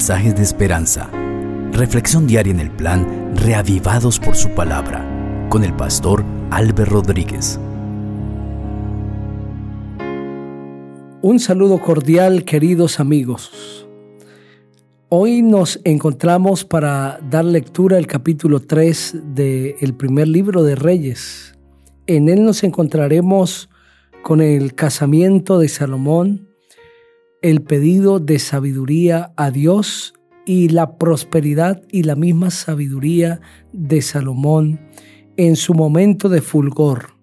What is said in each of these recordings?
mensajes de esperanza. Reflexión diaria en el plan Reavivados por su palabra con el pastor Álvaro Rodríguez. Un saludo cordial queridos amigos. Hoy nos encontramos para dar lectura al capítulo 3 del primer libro de Reyes. En él nos encontraremos con el casamiento de Salomón, el pedido de sabiduría a Dios y la prosperidad y la misma sabiduría de Salomón en su momento de fulgor.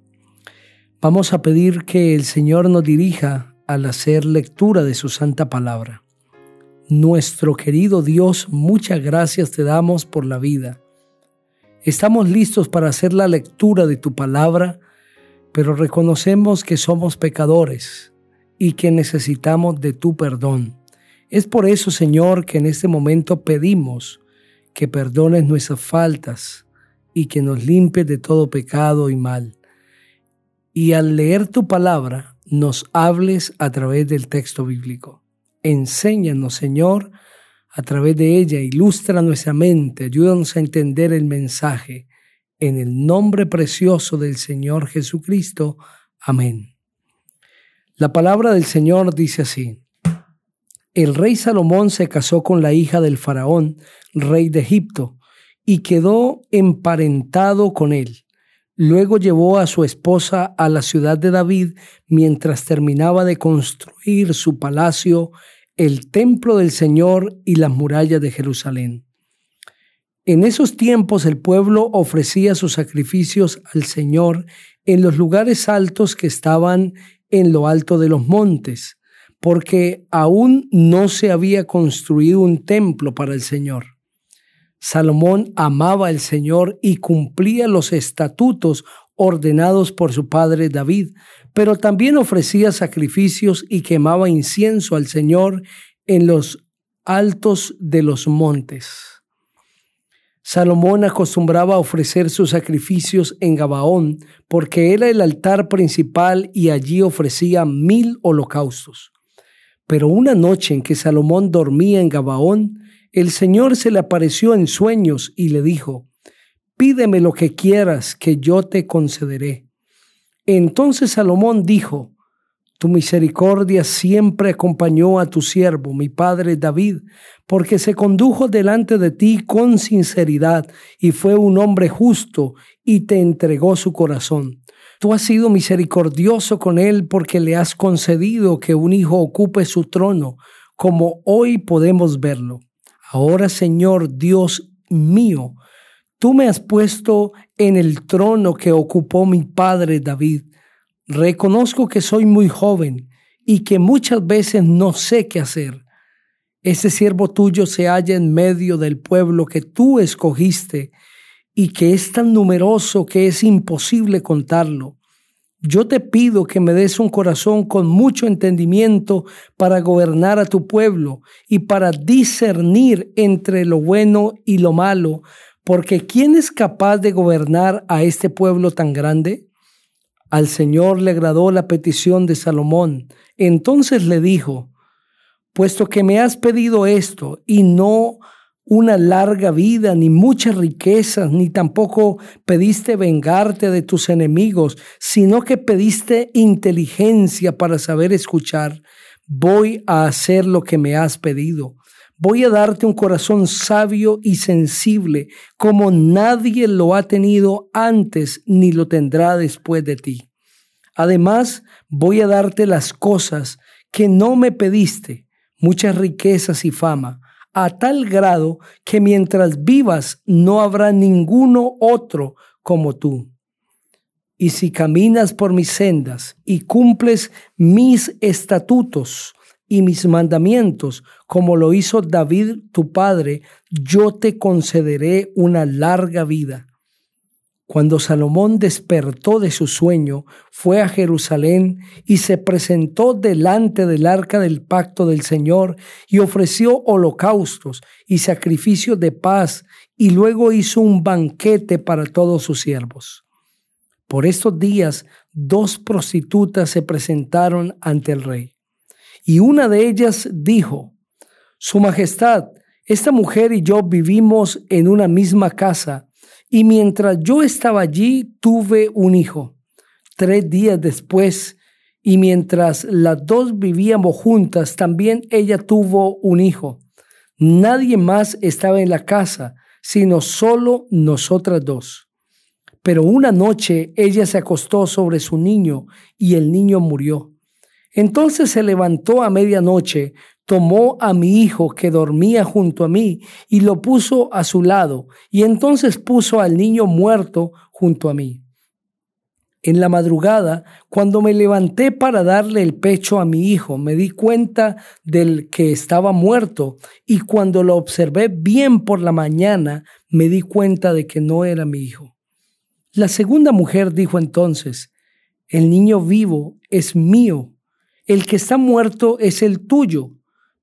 Vamos a pedir que el Señor nos dirija al hacer lectura de su santa palabra. Nuestro querido Dios, muchas gracias te damos por la vida. Estamos listos para hacer la lectura de tu palabra, pero reconocemos que somos pecadores y que necesitamos de tu perdón. Es por eso, Señor, que en este momento pedimos que perdones nuestras faltas y que nos limpies de todo pecado y mal. Y al leer tu palabra, nos hables a través del texto bíblico. Enséñanos, Señor, a través de ella, ilustra nuestra mente, ayúdanos a entender el mensaje. En el nombre precioso del Señor Jesucristo. Amén. La palabra del Señor dice así. El rey Salomón se casó con la hija del faraón, rey de Egipto, y quedó emparentado con él. Luego llevó a su esposa a la ciudad de David mientras terminaba de construir su palacio, el templo del Señor y las murallas de Jerusalén. En esos tiempos el pueblo ofrecía sus sacrificios al Señor en los lugares altos que estaban en lo alto de los montes, porque aún no se había construido un templo para el Señor. Salomón amaba al Señor y cumplía los estatutos ordenados por su padre David, pero también ofrecía sacrificios y quemaba incienso al Señor en los altos de los montes. Salomón acostumbraba a ofrecer sus sacrificios en Gabaón, porque era el altar principal y allí ofrecía mil holocaustos. Pero una noche en que Salomón dormía en Gabaón, el Señor se le apareció en sueños y le dijo, Pídeme lo que quieras, que yo te concederé. Entonces Salomón dijo, tu misericordia siempre acompañó a tu siervo, mi padre David, porque se condujo delante de ti con sinceridad y fue un hombre justo y te entregó su corazón. Tú has sido misericordioso con él porque le has concedido que un hijo ocupe su trono, como hoy podemos verlo. Ahora, Señor Dios mío, tú me has puesto en el trono que ocupó mi padre David Reconozco que soy muy joven y que muchas veces no sé qué hacer. Ese siervo tuyo se halla en medio del pueblo que tú escogiste y que es tan numeroso que es imposible contarlo. Yo te pido que me des un corazón con mucho entendimiento para gobernar a tu pueblo y para discernir entre lo bueno y lo malo, porque ¿quién es capaz de gobernar a este pueblo tan grande? Al Señor le agradó la petición de Salomón. Entonces le dijo, puesto que me has pedido esto y no una larga vida, ni muchas riquezas, ni tampoco pediste vengarte de tus enemigos, sino que pediste inteligencia para saber escuchar, voy a hacer lo que me has pedido. Voy a darte un corazón sabio y sensible, como nadie lo ha tenido antes ni lo tendrá después de ti. Además, voy a darte las cosas que no me pediste, muchas riquezas y fama, a tal grado que mientras vivas no habrá ninguno otro como tú. Y si caminas por mis sendas y cumples mis estatutos, y mis mandamientos, como lo hizo David tu padre, yo te concederé una larga vida. Cuando Salomón despertó de su sueño, fue a Jerusalén y se presentó delante del arca del pacto del Señor y ofreció holocaustos y sacrificios de paz y luego hizo un banquete para todos sus siervos. Por estos días, dos prostitutas se presentaron ante el rey y una de ellas dijo, Su Majestad, Esta mujer y yo vivimos en una misma casa y mientras yo estaba allí tuve un hijo. Tres días después, y mientras las dos vivíamos juntas, también ella tuvo un hijo. Nadie más estaba en la casa, sino solo nosotras dos. Pero una noche ella se acostó sobre su niño y el niño murió. Entonces se levantó a medianoche, tomó a mi hijo que dormía junto a mí y lo puso a su lado, y entonces puso al niño muerto junto a mí. En la madrugada, cuando me levanté para darle el pecho a mi hijo, me di cuenta del que estaba muerto y cuando lo observé bien por la mañana, me di cuenta de que no era mi hijo. La segunda mujer dijo entonces, el niño vivo es mío, el que está muerto es el tuyo.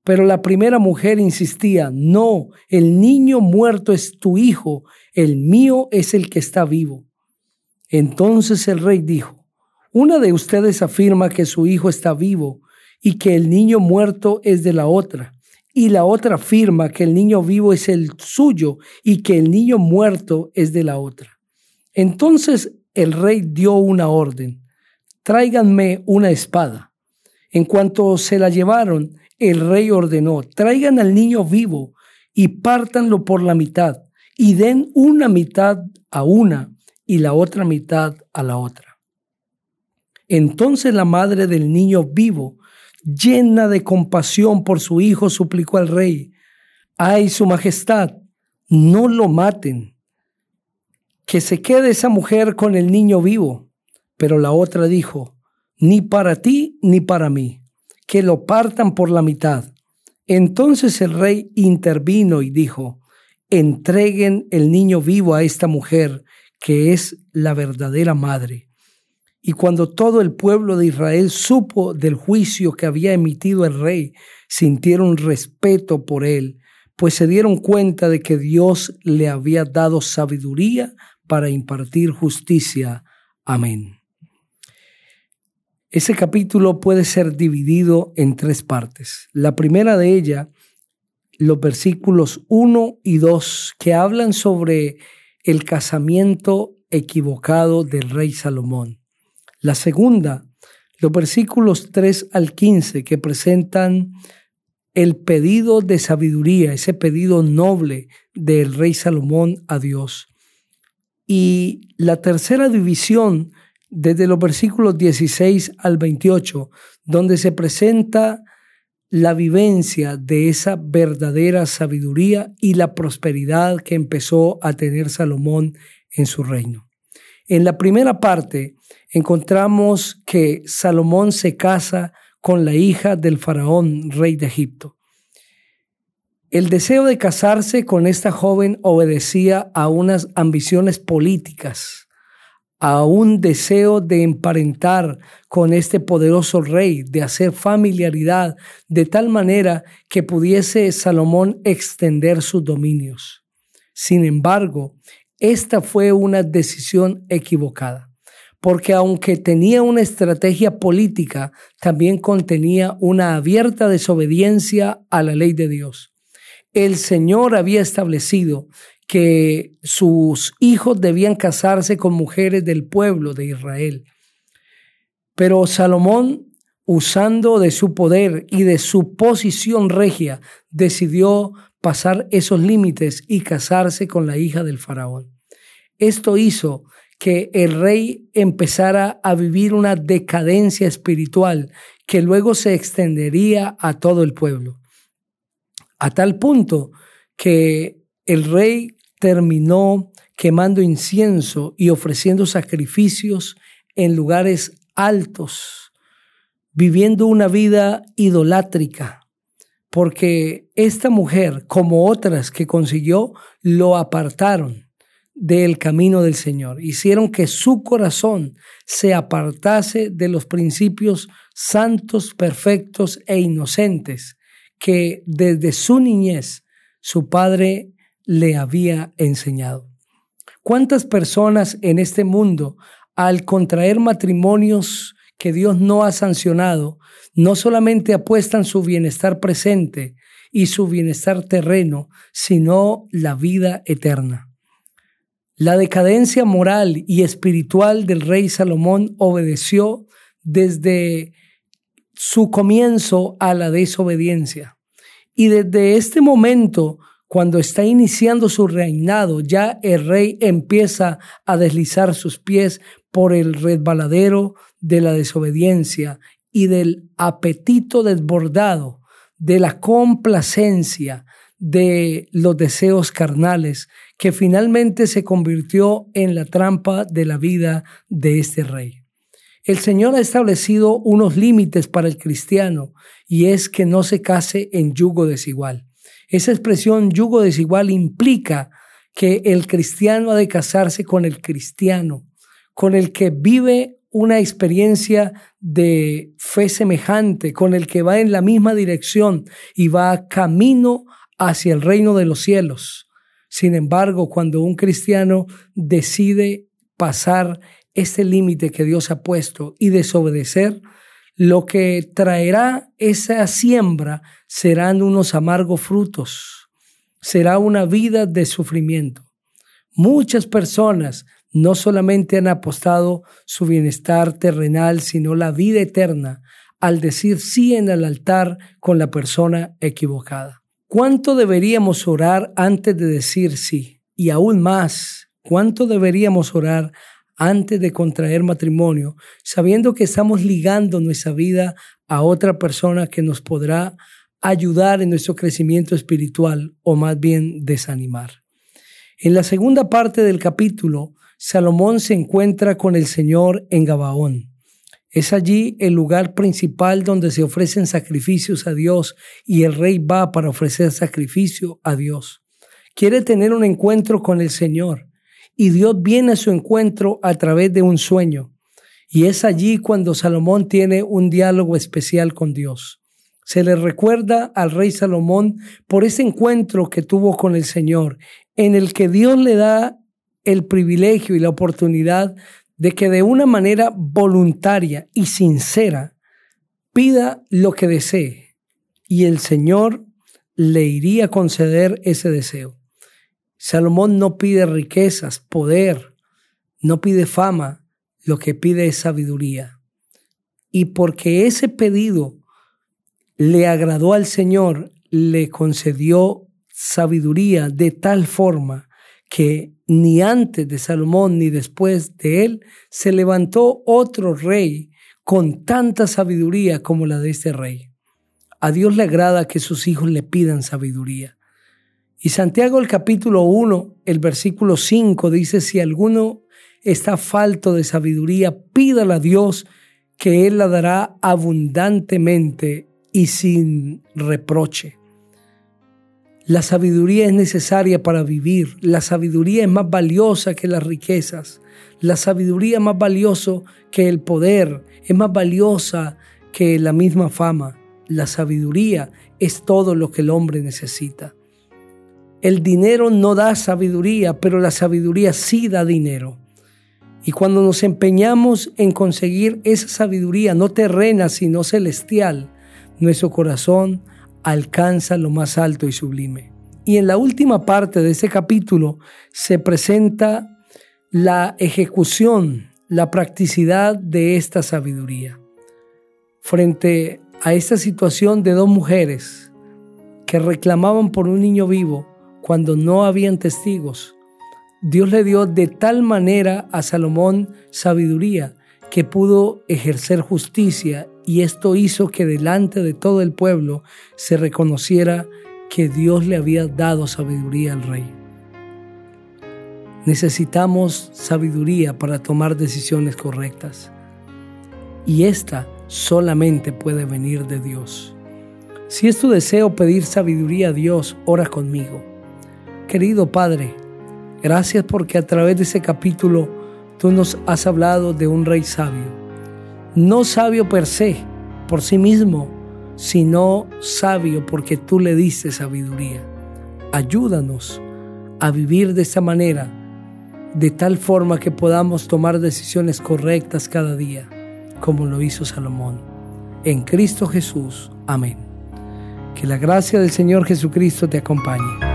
Pero la primera mujer insistía, no, el niño muerto es tu hijo, el mío es el que está vivo. Entonces el rey dijo, una de ustedes afirma que su hijo está vivo y que el niño muerto es de la otra, y la otra afirma que el niño vivo es el suyo y que el niño muerto es de la otra. Entonces el rey dio una orden, tráiganme una espada. En cuanto se la llevaron, el rey ordenó, traigan al niño vivo y pártanlo por la mitad y den una mitad a una y la otra mitad a la otra. Entonces la madre del niño vivo, llena de compasión por su hijo, suplicó al rey, ay, su majestad, no lo maten, que se quede esa mujer con el niño vivo. Pero la otra dijo, ni para ti ni para mí, que lo partan por la mitad. Entonces el rey intervino y dijo, entreguen el niño vivo a esta mujer que es la verdadera madre. Y cuando todo el pueblo de Israel supo del juicio que había emitido el rey, sintieron respeto por él, pues se dieron cuenta de que Dios le había dado sabiduría para impartir justicia. Amén. Ese capítulo puede ser dividido en tres partes. La primera de ellas, los versículos 1 y 2, que hablan sobre el casamiento equivocado del rey Salomón. La segunda, los versículos 3 al 15 que presentan el pedido de sabiduría, ese pedido noble del rey Salomón a Dios. Y la tercera división, desde los versículos 16 al 28, donde se presenta la vivencia de esa verdadera sabiduría y la prosperidad que empezó a tener Salomón en su reino. En la primera parte encontramos que Salomón se casa con la hija del faraón, rey de Egipto. El deseo de casarse con esta joven obedecía a unas ambiciones políticas a un deseo de emparentar con este poderoso rey, de hacer familiaridad, de tal manera que pudiese Salomón extender sus dominios. Sin embargo, esta fue una decisión equivocada, porque aunque tenía una estrategia política, también contenía una abierta desobediencia a la ley de Dios. El Señor había establecido que sus hijos debían casarse con mujeres del pueblo de Israel. Pero Salomón, usando de su poder y de su posición regia, decidió pasar esos límites y casarse con la hija del faraón. Esto hizo que el rey empezara a vivir una decadencia espiritual que luego se extendería a todo el pueblo. A tal punto que el rey terminó quemando incienso y ofreciendo sacrificios en lugares altos, viviendo una vida idolátrica, porque esta mujer, como otras que consiguió, lo apartaron del camino del Señor, hicieron que su corazón se apartase de los principios santos, perfectos e inocentes que desde su niñez su padre le había enseñado. ¿Cuántas personas en este mundo, al contraer matrimonios que Dios no ha sancionado, no solamente apuestan su bienestar presente y su bienestar terreno, sino la vida eterna. La decadencia moral y espiritual del rey Salomón obedeció desde su comienzo a la desobediencia. Y desde este momento, cuando está iniciando su reinado, ya el rey empieza a deslizar sus pies por el resbaladero de la desobediencia y del apetito desbordado, de la complacencia, de los deseos carnales, que finalmente se convirtió en la trampa de la vida de este rey. El Señor ha establecido unos límites para el cristiano y es que no se case en yugo desigual. Esa expresión yugo desigual implica que el cristiano ha de casarse con el cristiano, con el que vive una experiencia de fe semejante, con el que va en la misma dirección y va camino hacia el reino de los cielos. Sin embargo, cuando un cristiano decide pasar este límite que Dios ha puesto y desobedecer, lo que traerá esa siembra serán unos amargos frutos, será una vida de sufrimiento. Muchas personas no solamente han apostado su bienestar terrenal, sino la vida eterna al decir sí en el altar con la persona equivocada. ¿Cuánto deberíamos orar antes de decir sí? Y aún más, ¿cuánto deberíamos orar antes de contraer matrimonio, sabiendo que estamos ligando nuestra vida a otra persona que nos podrá ayudar en nuestro crecimiento espiritual o más bien desanimar? En la segunda parte del capítulo, Salomón se encuentra con el Señor en Gabaón. Es allí el lugar principal donde se ofrecen sacrificios a Dios y el rey va para ofrecer sacrificio a Dios. Quiere tener un encuentro con el Señor y Dios viene a su encuentro a través de un sueño. Y es allí cuando Salomón tiene un diálogo especial con Dios. Se le recuerda al rey Salomón por ese encuentro que tuvo con el Señor, en el que Dios le da el privilegio y la oportunidad de que de una manera voluntaria y sincera pida lo que desee y el Señor le iría a conceder ese deseo. Salomón no pide riquezas, poder, no pide fama, lo que pide es sabiduría. Y porque ese pedido le agradó al Señor, le concedió sabiduría de tal forma que ni antes de Salomón ni después de él se levantó otro rey con tanta sabiduría como la de este rey. A Dios le agrada que sus hijos le pidan sabiduría. Y Santiago el capítulo 1, el versículo 5 dice, si alguno está falto de sabiduría, pídala a Dios, que Él la dará abundantemente y sin reproche. La sabiduría es necesaria para vivir. La sabiduría es más valiosa que las riquezas. La sabiduría es más valiosa que el poder. Es más valiosa que la misma fama. La sabiduría es todo lo que el hombre necesita. El dinero no da sabiduría, pero la sabiduría sí da dinero. Y cuando nos empeñamos en conseguir esa sabiduría, no terrena, sino celestial, nuestro corazón alcanza lo más alto y sublime. Y en la última parte de ese capítulo se presenta la ejecución, la practicidad de esta sabiduría. Frente a esta situación de dos mujeres que reclamaban por un niño vivo cuando no habían testigos, Dios le dio de tal manera a Salomón sabiduría que pudo ejercer justicia y esto hizo que delante de todo el pueblo se reconociera que Dios le había dado sabiduría al rey. Necesitamos sabiduría para tomar decisiones correctas y esta solamente puede venir de Dios. Si es tu deseo pedir sabiduría a Dios, ora conmigo. Querido Padre, gracias porque a través de ese capítulo tú nos has hablado de un rey sabio no sabio per se, por sí mismo, sino sabio porque tú le diste sabiduría. Ayúdanos a vivir de esta manera, de tal forma que podamos tomar decisiones correctas cada día, como lo hizo Salomón. En Cristo Jesús. Amén. Que la gracia del Señor Jesucristo te acompañe.